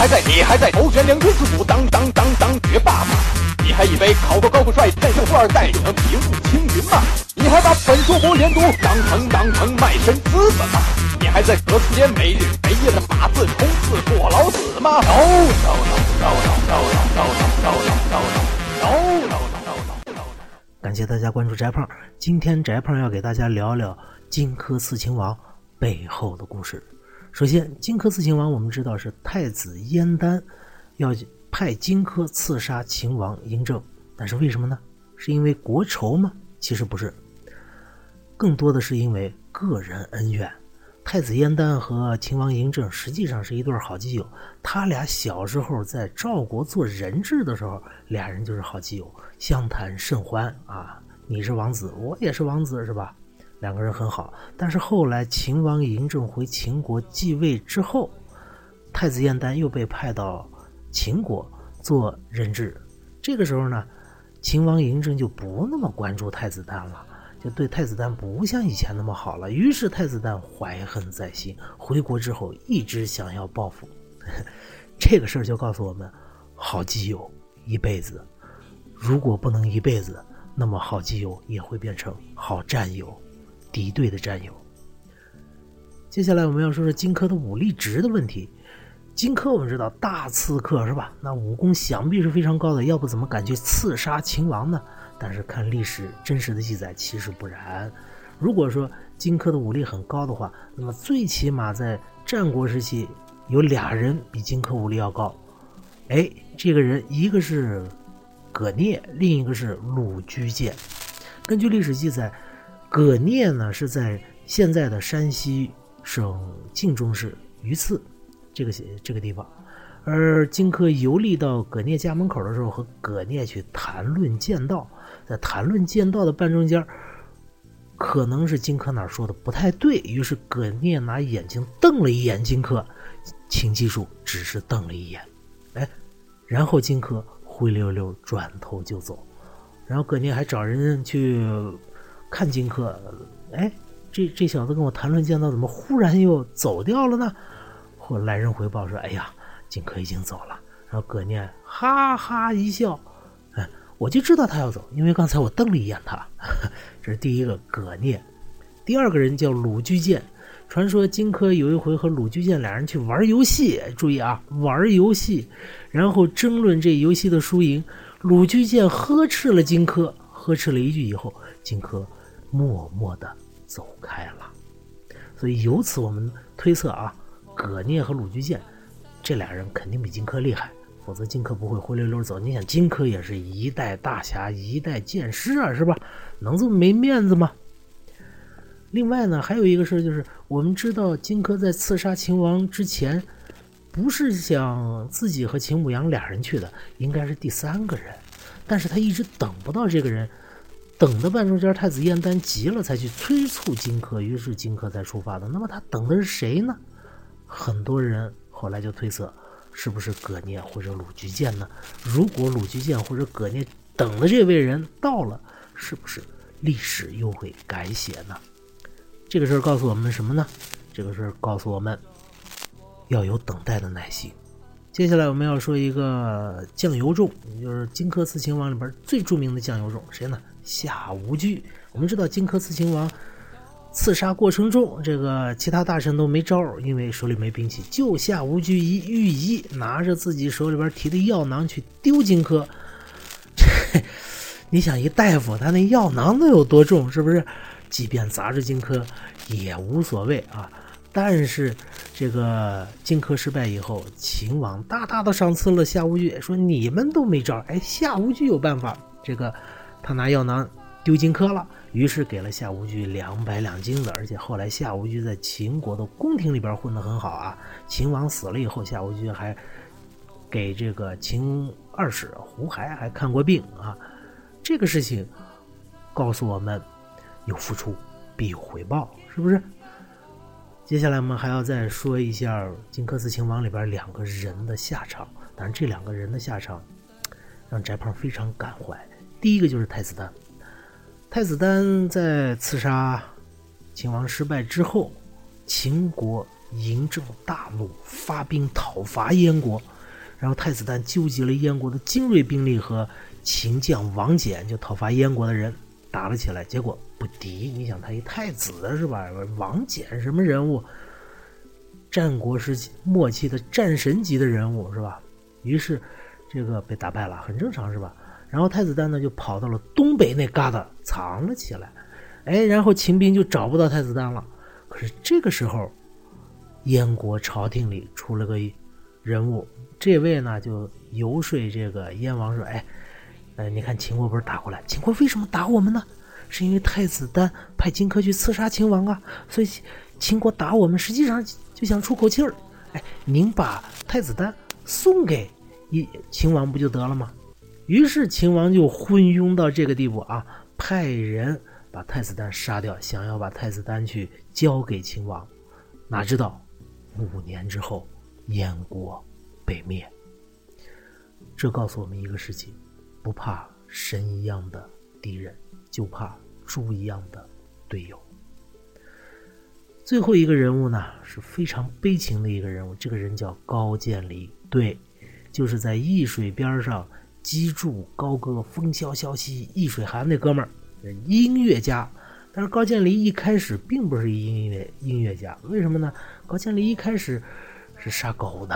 还在，你还在头悬梁锥刺股，当当当当绝爸吗？你还以为考个高富帅战胜富二代就能平步青云吗？你还把本硕博连读当成当成卖身资本吗？你还在隔四间没日没夜的把字冲刺过劳死吗？no no no no no no no no no no no no no。感谢大家关注翟胖，今天翟胖要给大家聊聊荆轲刺秦王背后的故事。首先，荆轲刺秦王，我们知道是太子燕丹要派荆轲刺杀秦王嬴政，但是为什么呢？是因为国仇吗？其实不是，更多的是因为个人恩怨。太子燕丹和秦王嬴政实际上是一对好基友，他俩小时候在赵国做人质的时候，俩人就是好基友，相谈甚欢啊。你是王子，我也是王子，是吧？两个人很好，但是后来秦王嬴政回秦国继位之后，太子燕丹又被派到秦国做人质。这个时候呢，秦王嬴政就不那么关注太子丹了，就对太子丹不像以前那么好了。于是太子丹怀恨在心，回国之后一直想要报复。这个事儿就告诉我们：好基友一辈子，如果不能一辈子，那么好基友也会变成好战友。敌对的战友。接下来我们要说说荆轲的武力值的问题。荆轲我们知道大刺客是吧？那武功想必是非常高的，要不怎么敢去刺杀秦王呢？但是看历史真实的记载，其实不然。如果说荆轲的武力很高的话，那么最起码在战国时期有俩人比荆轲武力要高。哎，这个人一个是葛聂，另一个是鲁居剑。根据历史记载。葛聂呢是在现在的山西省晋中市榆次这个这个地方，而荆轲游历到葛聂家门口的时候，和葛聂去谈论剑道，在谈论剑道的半中间，可能是荆轲哪说的不太对，于是葛聂拿眼睛瞪了一眼荆轲，请记住，只是瞪了一眼，哎，然后荆轲灰溜溜转头就走，然后葛聂还找人去。看荆轲，哎，这这小子跟我谈论剑道，怎么忽然又走掉了呢？后来人回报说：“哎呀，荆轲已经走了。”然后葛念哈哈一笑，哎，我就知道他要走，因为刚才我瞪了一眼他。这是第一个葛念，第二个人叫鲁居荐。传说荆轲有一回和鲁居荐俩人去玩游戏，注意啊，玩游戏，然后争论这游戏的输赢。鲁居荐呵斥了荆轲，呵斥了一句以后，荆轲。默默地走开了，所以由此我们推测啊，葛聂和鲁居荐这俩人肯定比荆轲厉害，否则荆轲不会灰溜溜走。你想，荆轲也是一代大侠，一代剑师啊，是吧？能这么没面子吗？另外呢，还有一个事儿就是，我们知道荆轲在刺杀秦王之前，不是想自己和秦舞阳俩人去的，应该是第三个人，但是他一直等不到这个人。等的半中间，太子燕丹急了，才去催促荆轲，于是荆轲才出发的。那么他等的是谁呢？很多人后来就推测，是不是葛聂或者鲁居荐呢？如果鲁居荐或者葛聂等的这位人到了，是不是历史又会改写呢？这个事儿告诉我们什么呢？这个事儿告诉我们要有等待的耐心。接下来我们要说一个酱油重，就是荆轲刺秦王里边最著名的酱油重，谁呢？夏无惧，我们知道荆轲刺秦王刺杀过程中，这个其他大臣都没招，因为手里没兵器，就夏无惧一御医拿着自己手里边提的药囊去丢荆轲。你想，一大夫他那药囊能有多重？是不是？即便砸着荆轲也无所谓啊。但是这个荆轲失败以后，秦王大大的赏赐了夏无惧，说你们都没招，哎，夏无惧有办法，这个。他拿药囊丢荆轲了，于是给了夏无惧两百两金子，而且后来夏无惧在秦国的宫廷里边混得很好啊。秦王死了以后，夏无惧还给这个秦二世胡亥还看过病啊。这个事情告诉我们，有付出必有回报，是不是？接下来我们还要再说一下荆轲刺秦王里边两个人的下场，但是这两个人的下场让翟胖非常感怀。第一个就是太子丹，太子丹在刺杀秦王失败之后，秦国嬴政大怒，发兵讨伐燕国。然后太子丹纠集了燕国的精锐兵力和秦将王翦，就讨伐燕国的人打了起来，结果不敌。你想他一太子是吧？王翦什么人物？战国时期末期的战神级的人物是吧？于是这个被打败了，很正常是吧？然后太子丹呢就跑到了东北那旮瘩藏了起来，哎，然后秦兵就找不到太子丹了。可是这个时候，燕国朝廷里出了个人物，这位呢就游说这个燕王说：“哎，呃，你看秦国不是打过来？秦国为什么打我们呢？是因为太子丹派荆轲去刺杀秦王啊，所以秦国打我们，实际上。”就想出口气儿，哎，您把太子丹送给一秦王不就得了吗？于是秦王就昏庸到这个地步啊，派人把太子丹杀掉，想要把太子丹去交给秦王。哪知道五年之后，燕国被灭。这告诉我们一个事情：不怕神一样的敌人，就怕猪一样的队友。最后一个人物呢是非常悲情的一个人物，这个人叫高渐离，对，就是在易水边上击筑高歌风萧萧兮易水寒那哥们儿，音乐家。但是高渐离一开始并不是音乐音乐家，为什么呢？高渐离一开始是杀狗的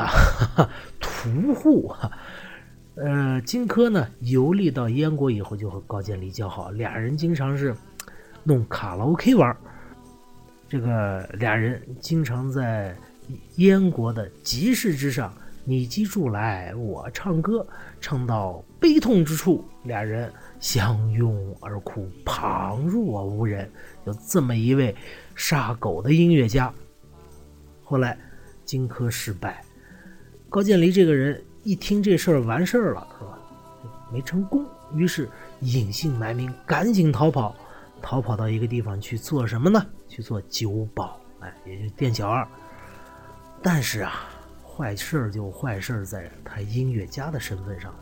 屠户。呃，荆轲呢游历到燕国以后，就和高渐离交好，俩人经常是弄卡拉 OK 玩。这个俩人经常在燕国的集市之上，你击筑来，我唱歌，唱到悲痛之处，俩人相拥而哭，旁若无人。有这么一位杀狗的音乐家。后来荆轲失败，高渐离这个人一听这事儿完事儿了，是吧？没成功，于是隐姓埋名，赶紧逃跑。逃跑到一个地方去做什么呢？去做酒保，哎，也就店小二。但是啊，坏事儿就坏事儿在他音乐家的身份上了。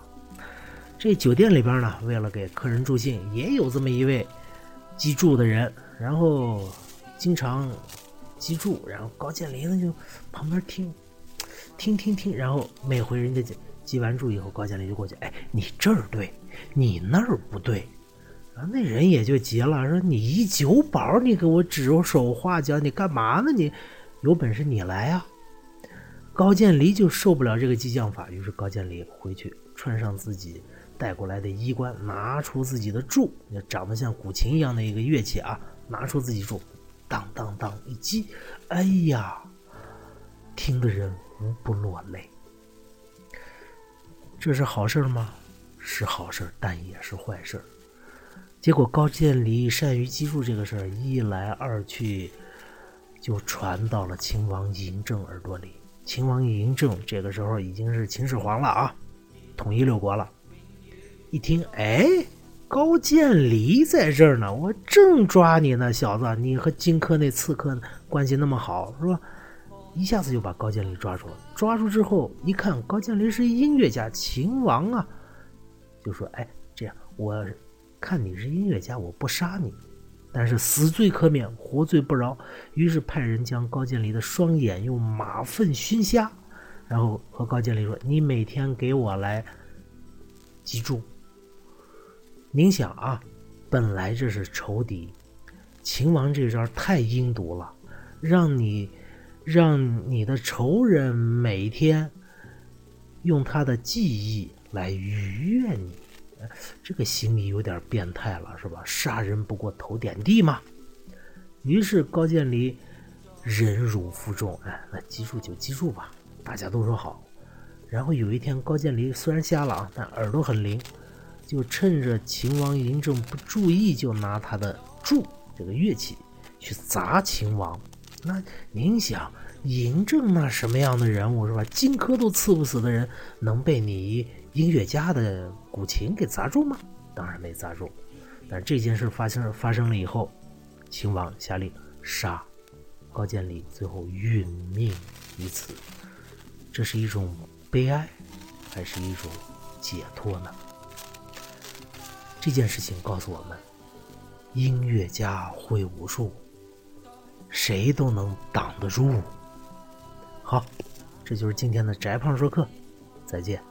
这酒店里边呢，为了给客人助兴，也有这么一位击筑的人，然后经常击筑，然后高渐离呢就旁边听，听听听，然后每回人家击完筑以后，高渐离就过去，哎，你这儿对，你那儿不对。然后那人也就急了，说：“你一酒保，你给我指手画脚，你干嘛呢？你有本事你来啊！”高渐离就受不了这个激将法，于是高渐离回去穿上自己带过来的衣冠，拿出自己的柱，长得像古琴一样的一个乐器啊，拿出自己柱，当当当一击，哎呀，听的人无不落泪。这是好事吗？是好事，但也是坏事。结果高渐离善于击筑这个事儿一来二去，就传到了秦王嬴政耳朵里。秦王嬴政这个时候已经是秦始皇了啊，统一六国了。一听，哎，高渐离在这儿呢，我正抓你呢，小子，你和荆轲那刺客关系那么好，是吧？一下子就把高渐离抓住了。抓住之后一看，高渐离是音乐家，秦王啊，就说：“哎，这样我。”看你是音乐家，我不杀你，但是死罪可免，活罪不饶。于是派人将高渐离的双眼用马粪熏瞎，然后和高渐离说：“你每天给我来击筑。”您想啊，本来这是仇敌，秦王这招太阴毒了，让你让你的仇人每天用他的记忆来愉悦你。这个心理有点变态了，是吧？杀人不过头点地嘛。于是高渐离忍辱负重，哎，那记住就记住吧。大家都说好。然后有一天，高渐离虽然瞎了啊，但耳朵很灵，就趁着秦王嬴政不注意，就拿他的柱这个乐器去砸秦王。那您想，嬴政那什么样的人物是吧？荆轲都刺不死的人，能被你？音乐家的古琴给砸中吗？当然没砸中。但这件事发生发生了以后，秦王下令杀高渐离，最后殒命于此。这是一种悲哀，还是一种解脱呢？这件事情告诉我们：音乐家会武术，谁都能挡得住。好，这就是今天的翟胖说课。再见。